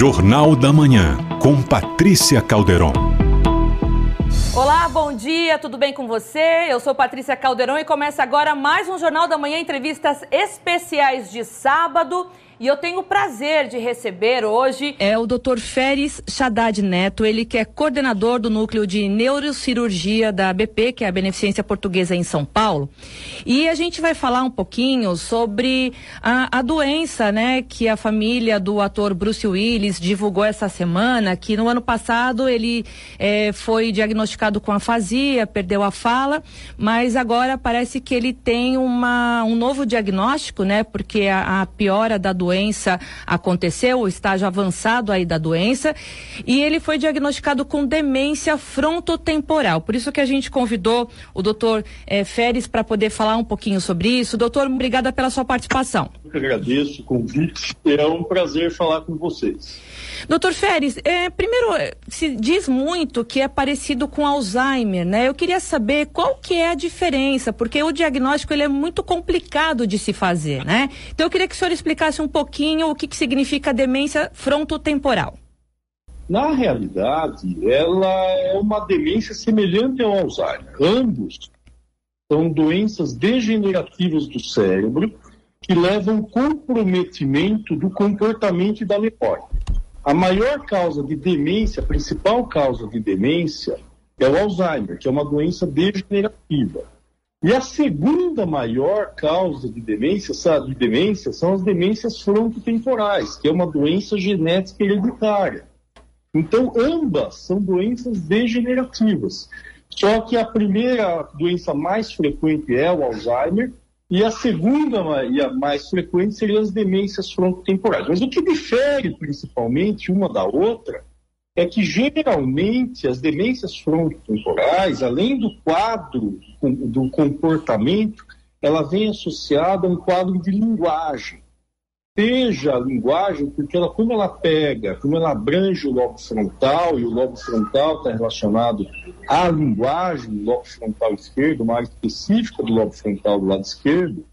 Jornal da Manhã, com Patrícia Calderon. Olá, bom dia, tudo bem com você? Eu sou Patrícia Calderon e começa agora mais um Jornal da Manhã, entrevistas especiais de sábado. E eu tenho o prazer de receber hoje é o Dr. Feres Haddad Neto, ele que é coordenador do núcleo de neurocirurgia da BP, que é a Beneficência Portuguesa em São Paulo. E a gente vai falar um pouquinho sobre a, a doença, né, que a família do ator Bruce Willis divulgou essa semana, que no ano passado ele é, foi diagnosticado com afasia, perdeu a fala, mas agora parece que ele tem uma, um novo diagnóstico, né, porque a, a piora da doença doença aconteceu, o estágio avançado aí da doença, e ele foi diagnosticado com demência frontotemporal. Por isso que a gente convidou o doutor eh, Feres para poder falar um pouquinho sobre isso. Doutor, obrigada pela sua participação. Eu agradeço o convite. É um prazer falar com vocês. Doutor Feres, é, primeiro, se diz muito que é parecido com Alzheimer, né? Eu queria saber qual que é a diferença, porque o diagnóstico ele é muito complicado de se fazer, né? Então eu queria que o senhor explicasse um pouquinho o que, que significa demência frontotemporal. Na realidade, ela é uma demência semelhante ao Alzheimer. Ambos são doenças degenerativas do cérebro que levam comprometimento do comportamento e da memória. A maior causa de demência, a principal causa de demência, é o Alzheimer, que é uma doença degenerativa. E a segunda maior causa de demência, de demência são as demências frontotemporais, que é uma doença genética hereditária. Então, ambas são doenças degenerativas. Só que a primeira doença mais frequente é o Alzheimer, e a segunda e a mais frequente seriam as demências frontotemporais. Mas o que difere principalmente uma da outra é que geralmente as demências frontotemporais, além do quadro do comportamento, ela vem associada a um quadro de linguagem seja a linguagem, porque ela, como ela pega, como ela abrange o lobo frontal, e o lobo frontal está relacionado à linguagem do lobo frontal esquerdo, uma área específica do lobo frontal do lado esquerdo,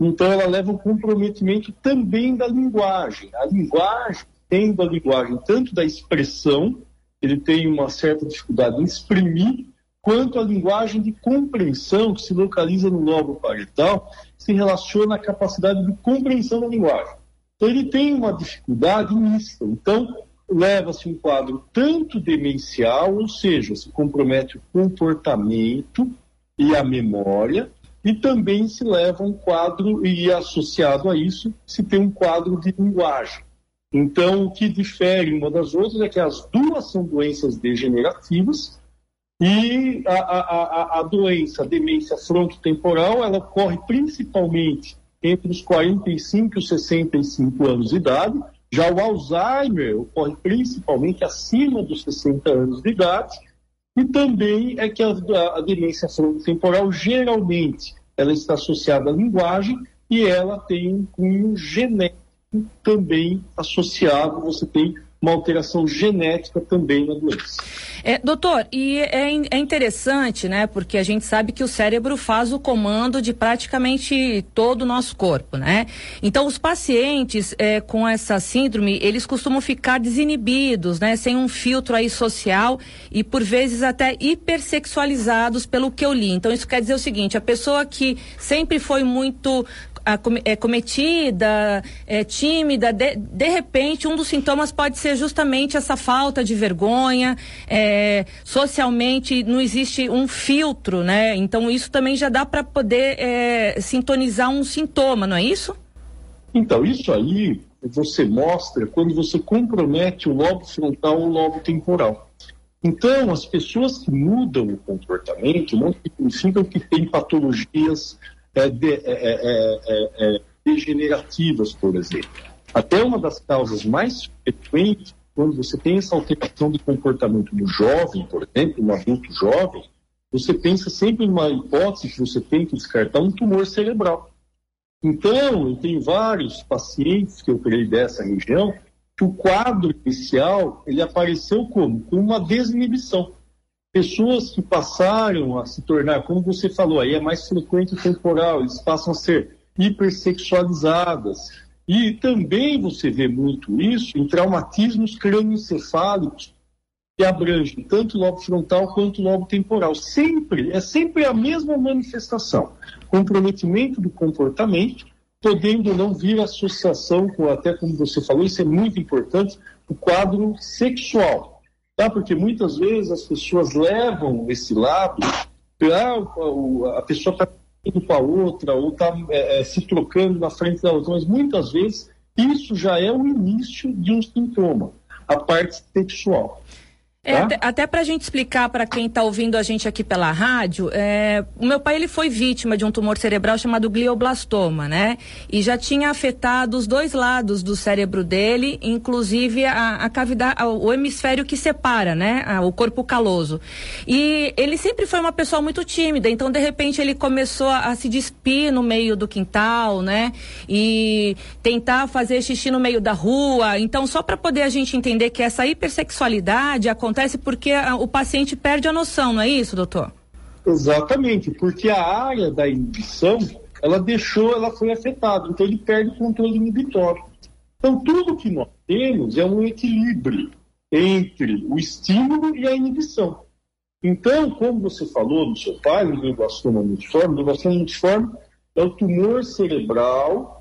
então ela leva um comprometimento também da linguagem. A linguagem, tendo a linguagem tanto da expressão, ele tem uma certa dificuldade em exprimir, quanto a linguagem de compreensão, que se localiza no lobo parietal, se relaciona à capacidade de compreensão da linguagem. Então, ele tem uma dificuldade mista. Então, leva-se um quadro tanto demencial, ou seja, se compromete o comportamento e a memória, e também se leva um quadro, e associado a isso, se tem um quadro de linguagem. Então, o que difere uma das outras é que as duas são doenças degenerativas, e a, a, a, doença, a demência frontotemporal, ela ocorre principalmente entre os 45 e os 65 anos de idade. Já o Alzheimer ocorre principalmente acima dos 60 anos de idade. E também é que a, a demência frontotemporal, geralmente, ela está associada à linguagem e ela tem um cunho genético também associado. Você tem uma alteração genética também na doença. É, doutor, e é, é, interessante, né? Porque a gente sabe que o cérebro faz o comando de praticamente todo o nosso corpo, né? Então, os pacientes é, com essa síndrome, eles costumam ficar desinibidos, né? Sem um filtro aí social e por vezes até hipersexualizados pelo que eu li. Então, isso quer dizer o seguinte: a pessoa que sempre foi muito é, cometida, é, tímida, de, de repente um dos sintomas pode ser justamente essa falta de vergonha, é, socialmente não existe um filtro, né? Então isso também já dá para poder é, sintonizar um sintoma, não é isso? Então, isso aí você mostra quando você compromete o lobo frontal ou o lobo temporal. Então, as pessoas que mudam o comportamento não significam que têm patologias de, é é, é, é, degenerativas, por exemplo. Até uma das causas mais frequentes, quando você tem essa alteração de comportamento no jovem, por exemplo, no adulto jovem, você pensa sempre numa hipótese que você tem que descartar um tumor cerebral. Então, eu tenho vários pacientes que eu criei dessa região que o quadro inicial ele apareceu como? Com uma desinibição pessoas que passaram a se tornar, como você falou, aí é mais frequente o temporal, eles passam a ser hipersexualizadas E também você vê muito isso em traumatismos crânioencefálicos que abrangem tanto o lobo frontal quanto o lobo temporal. Sempre, é sempre a mesma manifestação. Comprometimento do comportamento, podendo não vir associação com, até como você falou, isso é muito importante, o quadro sexual. Tá? Porque muitas vezes as pessoas levam esse lado para a pessoa está indo com a outra ou está é, é, se trocando na frente da outra, mas muitas vezes isso já é o início de um sintoma, a parte sexual. É, até, até para a gente explicar para quem está ouvindo a gente aqui pela rádio, é, o meu pai ele foi vítima de um tumor cerebral chamado glioblastoma, né? E já tinha afetado os dois lados do cérebro dele, inclusive a, a cavidade, o hemisfério que separa, né? o corpo caloso. E ele sempre foi uma pessoa muito tímida, então de repente ele começou a, a se despir no meio do quintal, né? E tentar fazer xixi no meio da rua. Então só para poder a gente entender que essa hipersexualidade acontece acontece porque a, o paciente perde a noção, não é isso, doutor? Exatamente, porque a área da inibição, ela deixou, ela foi afetada, então ele perde o controle inibitório. Então tudo que nós temos é um equilíbrio entre o estímulo e a inibição. Então, como você falou no seu pai, no glioblastoma multiforme, o glioblastoma multiforme é o tumor cerebral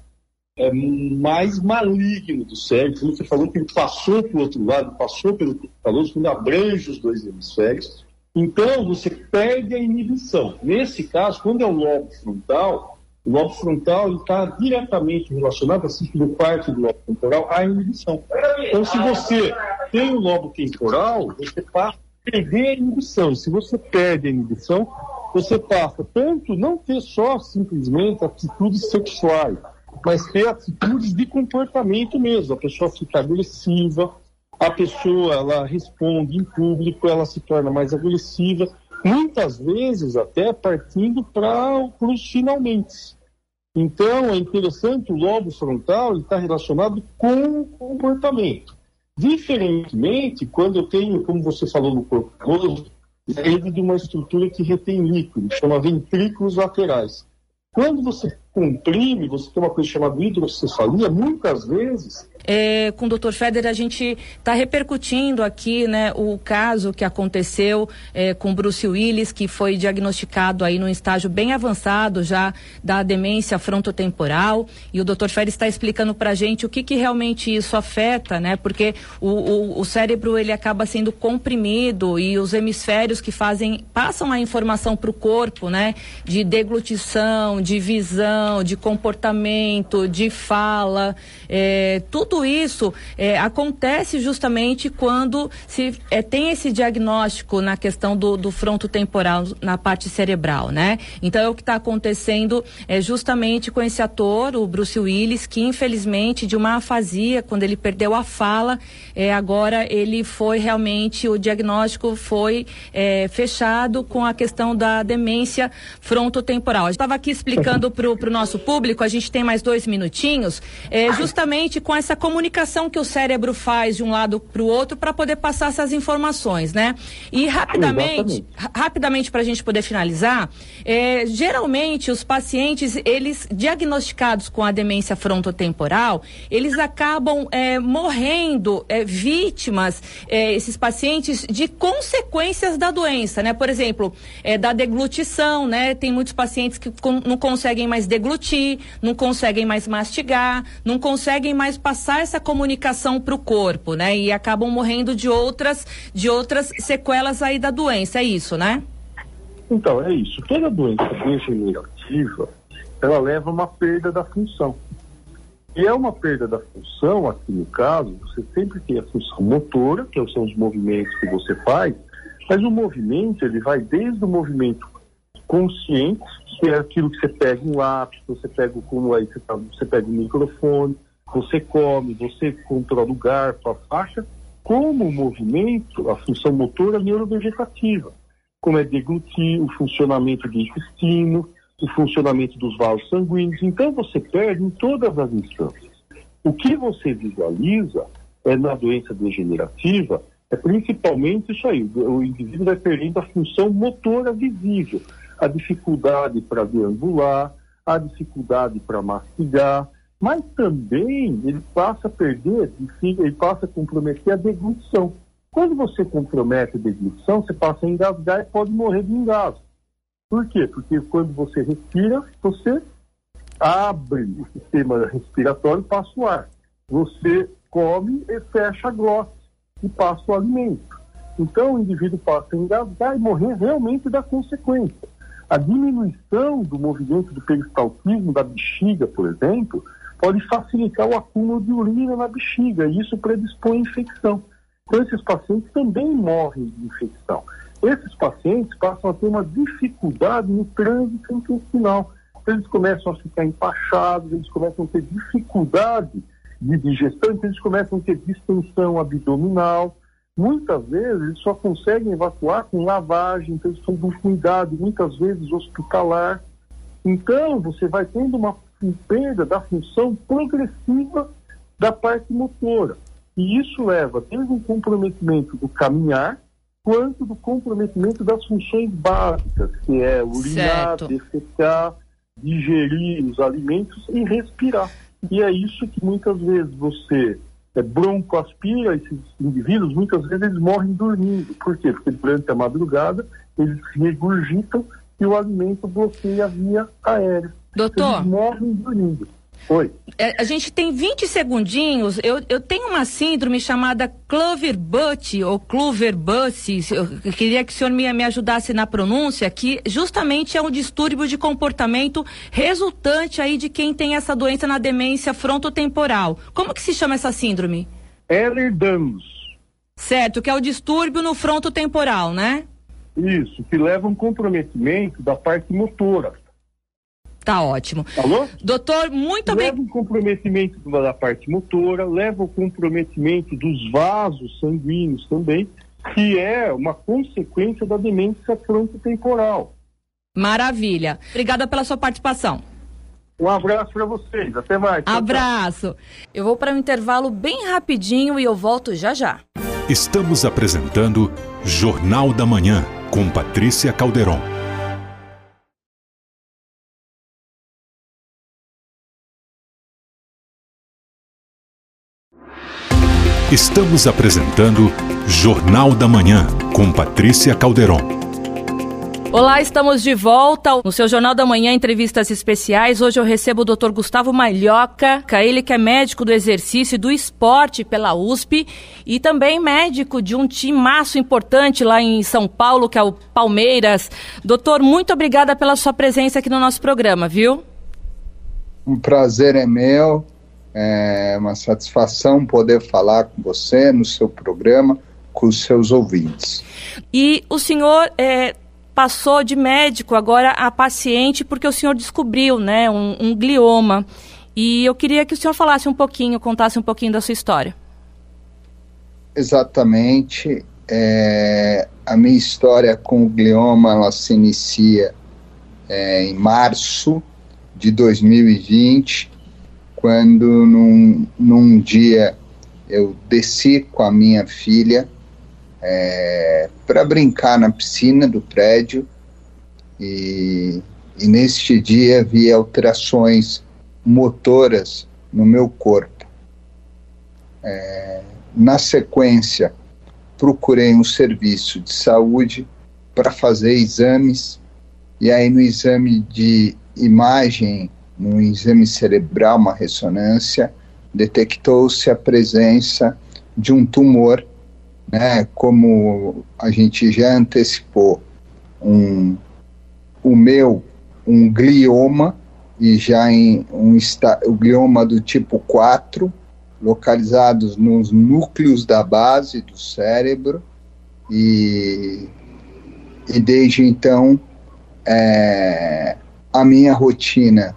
é, mais maligno do cérebro. Como você falou que ele passou para o outro lado, passou pelo caloso, quando abrange os dois hemisférios. Então, você perde a inibição. Nesse caso, quando é o lobo frontal, o lobo frontal está diretamente relacionado, assim como parte do lobo temporal, à inibição. Então, se você tem o lobo temporal, você passa a perder a inibição. Se você perde a inibição, você passa tanto não ter só simplesmente atitudes sexuais, mas ter atitudes de comportamento mesmo. A pessoa fica agressiva, a pessoa ela responde em público, ela se torna mais agressiva, muitas vezes até partindo para os finalmente. Então é interessante o lobo frontal está relacionado com o comportamento. Diferentemente, quando eu tenho, como você falou no corpo caloso, ele de uma estrutura que retém líquido, chama ventrículos laterais. Quando você comprime, você tem uma coisa chamada hidrocefalia, muitas vezes é, com o Dr. Feder, a gente está repercutindo aqui né, o caso que aconteceu é, com Bruce Willis, que foi diagnosticado aí num estágio bem avançado já da demência frontotemporal. E o Dr. Feder está explicando para a gente o que, que realmente isso afeta, né? Porque o, o, o cérebro ele acaba sendo comprimido e os hemisférios que fazem, passam a informação para o corpo, né? De deglutição, de visão, de comportamento, de fala, é, tudo tudo isso é, acontece justamente quando se é, tem esse diagnóstico na questão do, do fronto temporal, na parte cerebral, né? Então é o que está acontecendo é, justamente com esse ator, o Bruce Willis, que infelizmente de uma afasia, quando ele perdeu a fala, é, agora ele foi realmente, o diagnóstico foi é, fechado com a questão da demência frontotemporal. Eu estava aqui explicando para o nosso público, a gente tem mais dois minutinhos, é, justamente com essa comunicação que o cérebro faz de um lado para o outro para poder passar essas informações, né? E rapidamente, rapidamente para a gente poder finalizar, é, geralmente os pacientes, eles diagnosticados com a demência frontotemporal, eles acabam é, morrendo é, vítimas, é, esses pacientes, de consequências da doença, né? Por exemplo, é, da deglutição, né? Tem muitos pacientes que não conseguem mais deglutir, não conseguem mais mastigar, não conseguem mais passar essa comunicação para o corpo, né? E acabam morrendo de outras, de outras sequelas aí da doença, é isso, né? Então, é isso. Toda doença degenerativa, ela leva uma perda da função. E é uma perda da função, aqui no caso, você sempre tem a função motora, que são os movimentos que você faz, mas o movimento, ele vai desde o movimento consciente, que é aquilo que você pega um lápis, você pega como aí você, tá, você pega um microfone, você come, você controla o garfo, a faixa, como o movimento, a função motora neurovegetativa, como é deglutir, o funcionamento do intestino, o funcionamento dos vasos sanguíneos. Então você perde em todas as instâncias. O que você visualiza é na doença degenerativa é principalmente isso aí. O indivíduo vai perdendo a função motora visível, a dificuldade para deambular, a dificuldade para mastigar, Mas também ele passa a perder, ele passa a comprometer a deglutição. Quando você compromete a deglutição, você passa a engasgar e pode morrer de engasgo. Por quê? Porque quando você respira, você abre o sistema respiratório e passa o ar. Você come e fecha a glote e passa o alimento. Então o indivíduo passa a engasgar e morrer realmente da consequência. A diminuição do movimento do peristaltismo da bexiga, por exemplo, pode facilitar o acúmulo de urina na bexiga e isso predispõe à infecção. Então esses pacientes também morrem de infecção esses pacientes passam a ter uma dificuldade no trânsito intestinal. Eles começam a ficar empachados, eles começam a ter dificuldade de digestão, então eles começam a ter distensão abdominal. Muitas vezes eles só conseguem evacuar com lavagem, então eles precisam de um cuidado, muitas vezes hospitalar. Então você vai tendo uma perda da função progressiva da parte motora. E isso leva desde um comprometimento do caminhar, quanto do comprometimento das funções básicas, que é urinar, certo. defecar, digerir os alimentos e respirar. E é isso que muitas vezes você é, broncoaspira esses indivíduos, muitas vezes eles morrem dormindo. Por quê? Porque durante a madrugada eles regurgitam e o alimento bloqueia a via aérea. Doutor. Eles morrem dormindo. Oi. É, a gente tem 20 segundinhos. Eu, eu tenho uma síndrome chamada Clover Butt ou Clover Butt. Eu queria que o senhor me, me ajudasse na pronúncia, que justamente é um distúrbio de comportamento resultante aí de quem tem essa doença na demência frontotemporal. Como que se chama essa síndrome? Ehlers-Danlos. Certo, que é o distúrbio no frontotemporal, né? Isso, que leva um comprometimento da parte motora. Tá ótimo. Alô? Doutor, muito obrigado. Leva o comprometimento da parte motora, leva o comprometimento dos vasos sanguíneos também, que é uma consequência da demência frontotemporal. Maravilha. Obrigada pela sua participação. Um abraço para vocês. Até mais. Abraço. Eu vou para um intervalo bem rapidinho e eu volto já já. Estamos apresentando Jornal da Manhã com Patrícia Calderon. Estamos apresentando Jornal da Manhã com Patrícia Calderon. Olá, estamos de volta no seu Jornal da Manhã, entrevistas especiais. Hoje eu recebo o Dr. Gustavo Malhoca, ele que é médico do exercício e do esporte pela USP e também médico de um timaço importante lá em São Paulo, que é o Palmeiras. Doutor, muito obrigada pela sua presença aqui no nosso programa, viu? Um prazer é meu. É uma satisfação poder falar com você no seu programa, com os seus ouvintes. E o senhor é, passou de médico agora a paciente porque o senhor descobriu né, um, um glioma. E eu queria que o senhor falasse um pouquinho, contasse um pouquinho da sua história. Exatamente. É, a minha história com o glioma ela se inicia é, em março de 2020 quando num, num dia eu desci com a minha filha é, para brincar na piscina do prédio e, e neste dia vi alterações motoras no meu corpo. É, na sequência, procurei um serviço de saúde para fazer exames, e aí no exame de imagem no exame cerebral, uma ressonância, detectou-se a presença de um tumor, né, como a gente já antecipou, um, o meu, um glioma, e já em um o glioma do tipo 4, localizados nos núcleos da base do cérebro, e, e desde então é, a minha rotina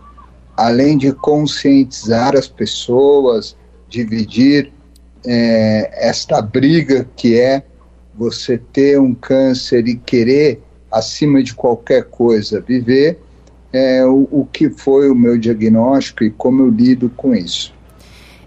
além de conscientizar as pessoas, dividir é, esta briga que é você ter um câncer e querer, acima de qualquer coisa, viver, é, o, o que foi o meu diagnóstico e como eu lido com isso.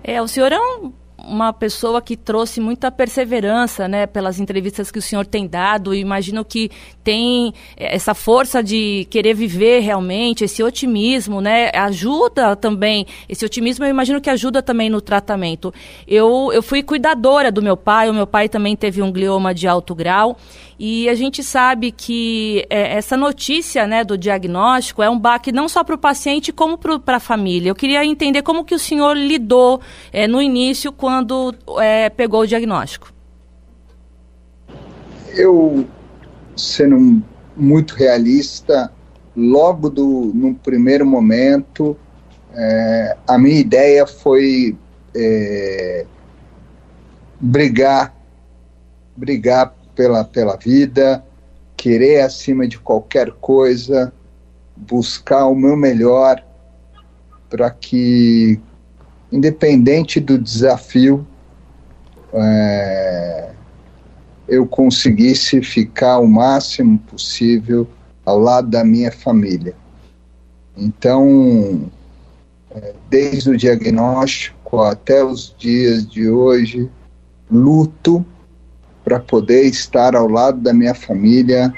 É, o senhor é um, uma pessoa que trouxe muita perseverança, né, pelas entrevistas que o senhor tem dado. Imagino que tem essa força de querer viver realmente, esse otimismo, né, ajuda também. Esse otimismo eu imagino que ajuda também no tratamento. Eu, eu fui cuidadora do meu pai, o meu pai também teve um glioma de alto grau. E a gente sabe que é, essa notícia né, do diagnóstico é um baque não só para o paciente, como para a família. Eu queria entender como que o senhor lidou é, no início, quando é, pegou o diagnóstico. Eu, sendo muito realista, logo do, no primeiro momento, é, a minha ideia foi é, brigar, brigar pela, pela vida, querer acima de qualquer coisa, buscar o meu melhor para que, independente do desafio, é, eu conseguisse ficar o máximo possível ao lado da minha família. Então, é, desde o diagnóstico até os dias de hoje, luto para poder estar ao lado da minha família,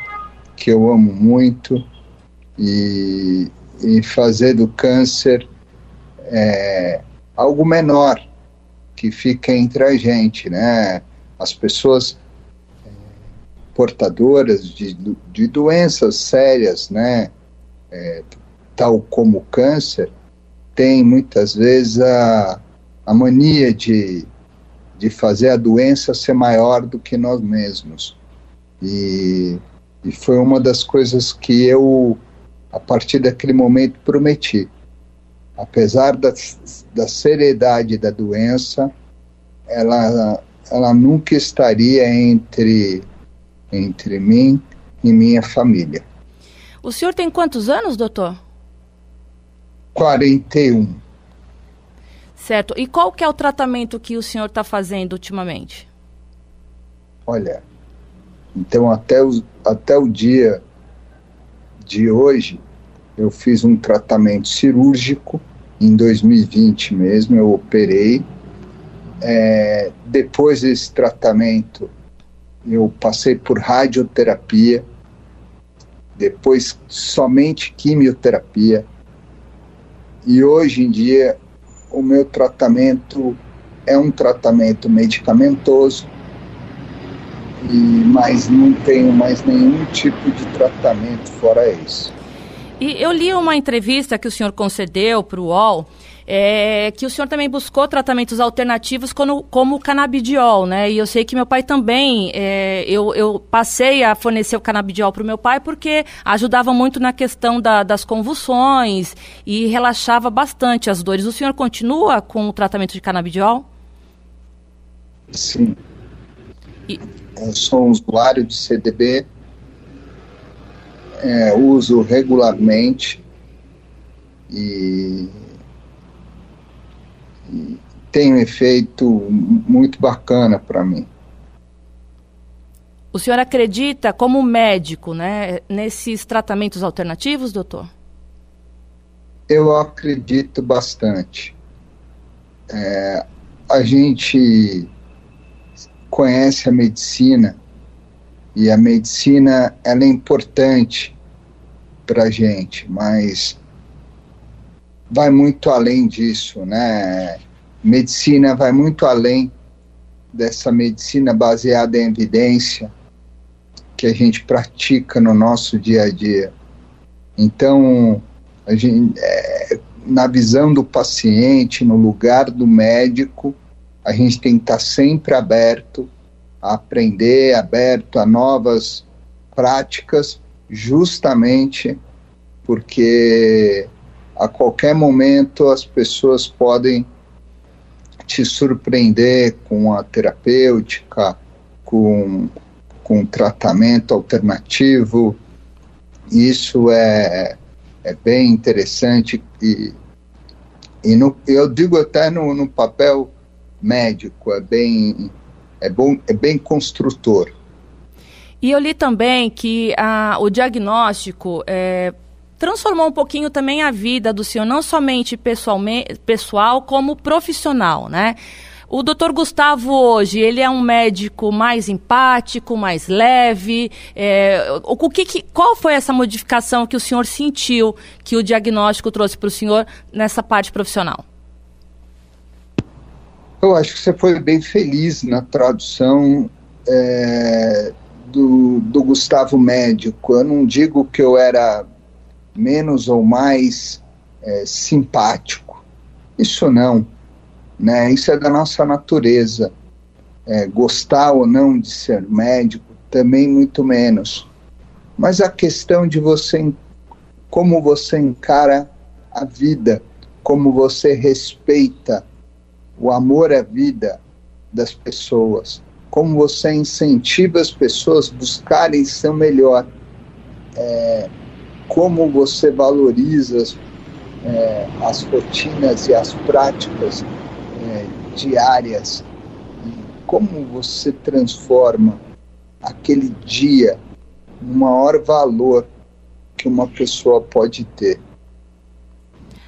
que eu amo muito, e, e fazer do câncer é, algo menor que fica entre a gente, né? As pessoas é, portadoras de, de doenças sérias, né? É, tal como o câncer, têm muitas vezes a, a mania de de fazer a doença ser maior do que nós mesmos. E, e foi uma das coisas que eu, a partir daquele momento, prometi. Apesar da, da seriedade da doença, ela, ela nunca estaria entre, entre mim e minha família. O senhor tem quantos anos, doutor? 41. Certo. E qual que é o tratamento que o senhor está fazendo ultimamente? Olha, então até o, até o dia de hoje, eu fiz um tratamento cirúrgico, em 2020 mesmo, eu operei. É, depois desse tratamento, eu passei por radioterapia, depois somente quimioterapia, e hoje em dia o meu tratamento é um tratamento medicamentoso, e, mas não tenho mais nenhum tipo de tratamento fora isso. E eu li uma entrevista que o senhor concedeu para o UOL, é, que o senhor também buscou tratamentos alternativos como, como o canabidiol, né? E eu sei que meu pai também, é, eu, eu passei a fornecer o canabidiol para o meu pai porque ajudava muito na questão da, das convulsões e relaxava bastante as dores. O senhor continua com o tratamento de canabidiol? Sim. E... Eu sou um usuário de CDB, é, uso regularmente e tem um efeito muito bacana para mim. O senhor acredita, como médico, né, nesses tratamentos alternativos, doutor? Eu acredito bastante. É, a gente conhece a medicina e a medicina ela é importante para a gente, mas vai muito além disso, né? Medicina vai muito além dessa medicina baseada em evidência que a gente pratica no nosso dia a dia. Então, a gente, é, na visão do paciente, no lugar do médico, a gente tem que estar sempre aberto a aprender, aberto a novas práticas, justamente porque a qualquer momento as pessoas podem te surpreender com a terapêutica, com, com tratamento alternativo. Isso é, é bem interessante e, e no, eu digo até no, no papel médico, é bem, é, bom, é bem construtor. E eu li também que a, o diagnóstico é, transformou um pouquinho também a vida do senhor, não somente pessoal, como profissional, né? O doutor Gustavo hoje, ele é um médico mais empático, mais leve. É, o que, que, qual foi essa modificação que o senhor sentiu que o diagnóstico trouxe para o senhor nessa parte profissional? Eu acho que você foi bem feliz na tradução é, do, do Gustavo médico. Eu não digo que eu era menos ou mais é, simpático. Isso não. Né? Isso é da nossa natureza. É, gostar ou não de ser médico, também muito menos. Mas a questão de você, como você encara a vida, como você respeita o amor à vida das pessoas, como você incentiva as pessoas a buscarem ser melhor, é, como você valoriza é, as rotinas e as práticas é, diárias, e como você transforma aquele dia no maior valor que uma pessoa pode ter.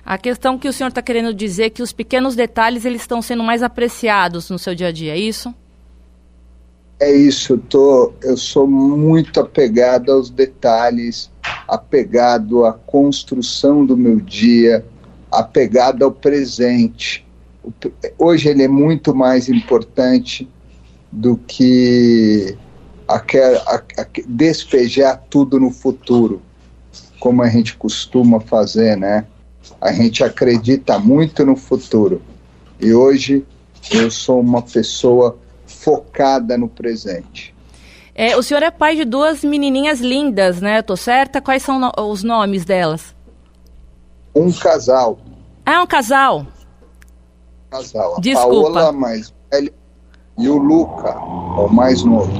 A questão que o senhor está querendo dizer é que os pequenos detalhes eles estão sendo mais apreciados no seu dia a dia, é isso? É isso, eu, tô, eu sou muito apegado aos detalhes, apegado à construção do meu dia, apegado ao presente. Hoje ele é muito mais importante do que aquel, a, a, despejar tudo no futuro, como a gente costuma fazer, né? A gente acredita muito no futuro. E hoje eu sou uma pessoa focada no presente. É, o senhor é pai de duas menininhas lindas, né? Tô certa? Quais são no os nomes delas? Um casal. Ah, é um casal? Casal. A Desculpa. Paola mais velha e o Luca, o mais novo.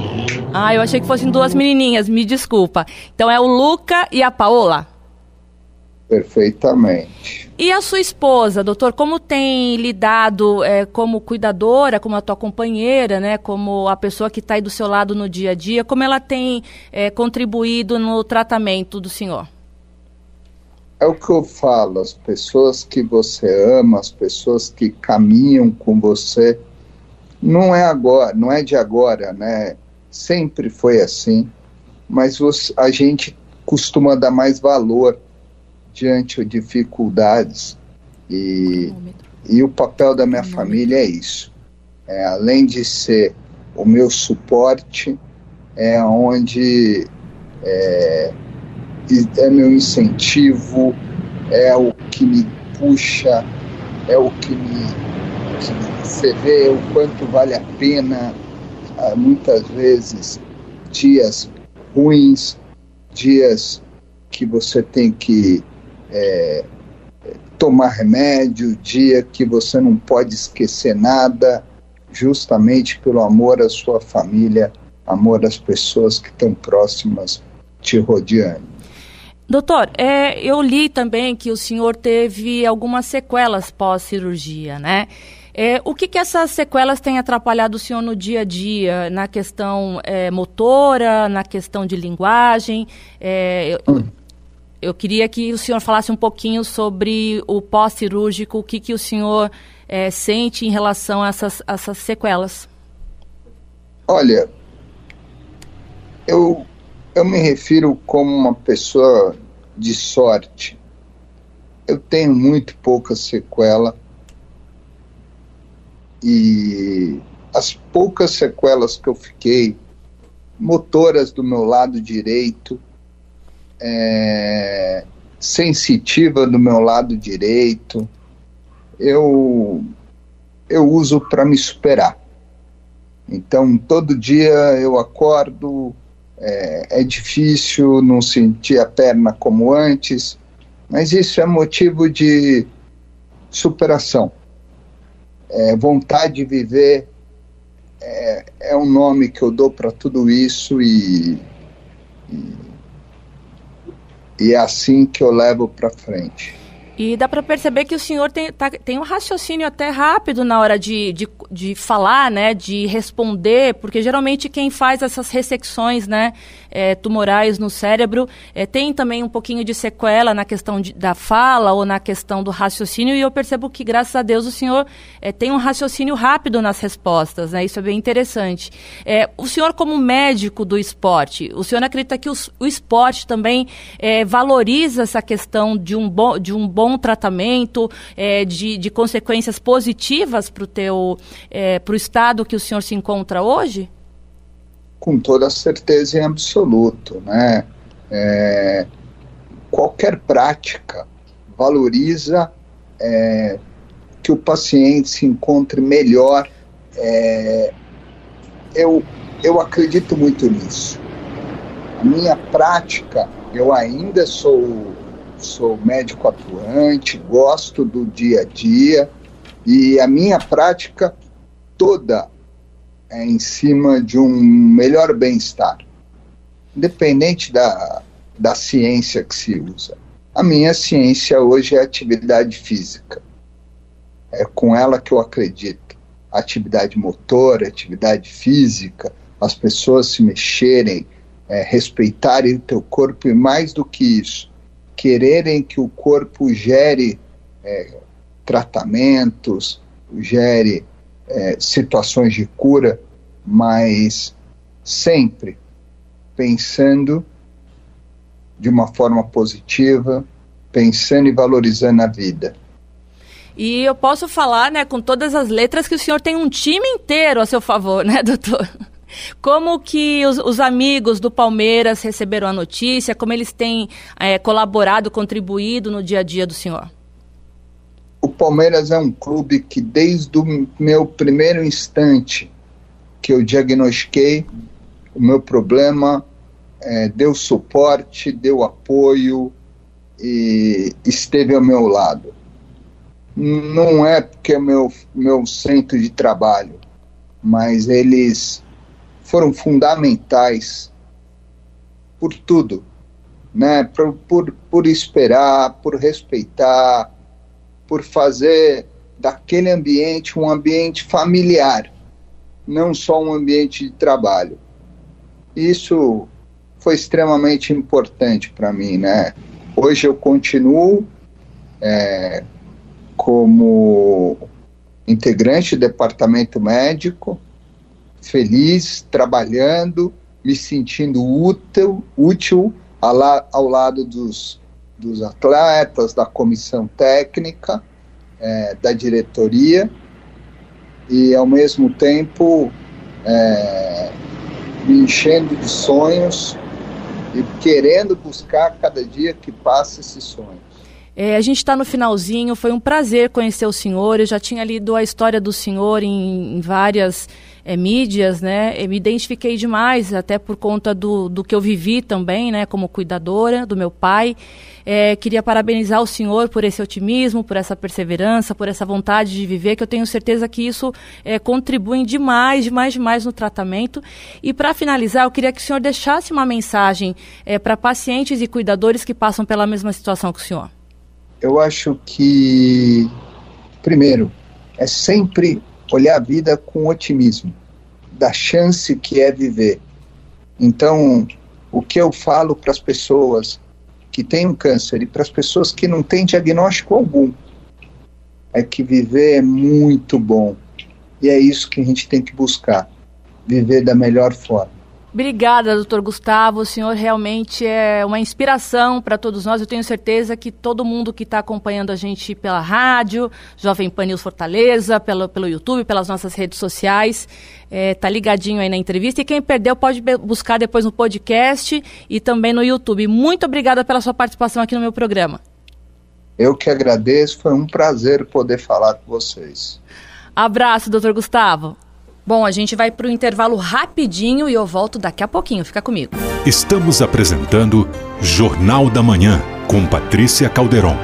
Ah, eu achei que fossem duas menininhas, me desculpa. Então é o Luca e a Paola? Perfeitamente. E a sua esposa, doutor, como tem lidado é, como cuidadora, como a tua companheira, né, como a pessoa que está aí do seu lado no dia a dia, como ela tem é, contribuído no tratamento do senhor? É o que eu falo, as pessoas que você ama, as pessoas que caminham com você, não é agora, não é de agora, né? Sempre foi assim, mas você, a gente costuma dar mais valor diante de dificuldades e, e o papel da minha família é isso. É, além de ser o meu suporte, é onde é, é meu incentivo, é o que me puxa, é o que me, que você vê o quanto vale a pena, ah, muitas vezes, dias ruins, dias que você tem que é, tomar remédio, dia que você não pode esquecer nada, justamente pelo amor à sua família, amor às pessoas que estão próximas te rodeando. Doutor, é, eu li também que o senhor teve algumas sequelas pós-cirurgia, né? É, o que, que essas sequelas têm atrapalhado o senhor no dia a dia, na questão é, motora, na questão de linguagem? É, hum. Eu queria que o senhor falasse um pouquinho sobre o pós-cirúrgico, o que, que o senhor é, sente em relação a essas, essas sequelas. Olha, eu, eu me refiro como uma pessoa de sorte. Eu tenho muito pouca sequela e as poucas sequelas que eu fiquei, motoras do meu lado direito, é, sensitiva do meu lado direito. Eu, eu uso para me superar. Então, todo dia eu acordo, é, é, difícil não sentir a perna como antes, mas isso é motivo de superação. É, vontade de viver é, é um nome que eu dou para tudo isso e, e e é assim que eu levo para frente. E dá para perceber que o senhor tem, tá, tem um raciocínio até rápido na hora de, de, de, falar, né, de responder, porque geralmente quem faz essas ressecções, né, é, tumorais no cérebro, é, tem também um pouquinho de sequela na questão de, da fala ou na questão do raciocínio, e eu percebo que, graças a Deus, o senhor é, tem um raciocínio rápido nas respostas, né, isso é bem interessante. É, o senhor, como médico do esporte, o senhor acredita que o esporte também é, valoriza essa questão de um bom, de um bom tratamento, é, de, de consequências positivas para o para o estado que o senhor se encontra hoje? Com toda certeza em absoluto, né? É, qualquer prática valoriza é, que o paciente se encontre melhor. É, eu, eu acredito muito nisso. A minha prática, eu ainda sou sou médico atuante, gosto do dia a dia e a minha prática toda é em cima de um melhor bem-estar, independente da, da ciência que se usa. A minha ciência hoje é atividade física. É com ela que eu acredito. Atividade motora, atividade física, as pessoas se mexerem, é, respeitarem o teu corpo e mais do que isso, quererem que o corpo gere é, tratamentos, gere é, situações de cura, mas sempre pensando de uma forma positiva, pensando e valorizando a vida. E eu posso falar, né, com todas as letras, que o senhor tem um time inteiro a seu favor, né, doutor? Como que os, os, amigos do Palmeiras receberam a notícia? Como eles têm é, colaborado, contribuído no dia a dia do senhor? O Palmeiras é um clube que, desde o meu primeiro instante que eu diagnostiquei o meu problema, é, deu suporte, deu apoio e esteve ao meu lado. Não é porque é meu, meu centro de trabalho, mas eles foram fundamentais por tudo, né? Por, por, por esperar, por respeitar, por fazer daquele ambiente um ambiente familiar, não só um ambiente de trabalho. Isso foi extremamente importante para mim, né? Hoje eu continuo é, como integrante do departamento médico, feliz, trabalhando, me sentindo útil, útil ao, la, ao lado dos, dos atletas, da comissão técnica, é, da diretoria, e ao mesmo tempo é, me enchendo de sonhos e querendo buscar cada dia que passa esses sonhos. É, a gente está no finalzinho, foi um prazer conhecer o senhor. Eu já tinha lido a história do senhor em, em várias é, mídias, né? Eu me identifiquei demais, até por conta do, do que eu vivi também, né? Como cuidadora do meu pai. É, queria parabenizar o senhor por esse otimismo, por essa perseverança, por essa vontade de viver, que eu tenho certeza que isso é, contribui demais, demais, demais no tratamento. E para finalizar, eu queria que o senhor deixasse uma mensagem é, para pacientes e cuidadores que passam pela mesma situação que o senhor. Eu acho que, primeiro, é sempre olhar a vida com otimismo, da chance que é viver. Então, o que eu falo para as pessoas que têm um câncer e para as pessoas que não têm diagnóstico algum é que viver é muito bom. E é isso que a gente tem que buscar, viver da melhor forma. Obrigada, doutor Gustavo. O senhor realmente é uma inspiração para todos nós. Eu tenho certeza que todo mundo que está acompanhando a gente pela rádio, Jovem Pan News Fortaleza, pelo, pelo YouTube, pelas nossas redes sociais, está é, tá ligadinho aí na entrevista. E quem perdeu pode buscar depois no podcast e também no YouTube. Muito obrigada pela sua participação aqui no meu programa. Eu que agradeço. Foi um prazer poder falar com vocês. Abraço, doutor Gustavo. Bom, a gente vai para o intervalo rapidinho e eu volto daqui a pouquinho. Fica comigo. Estamos apresentando Jornal da Manhã com Patrícia Calderon.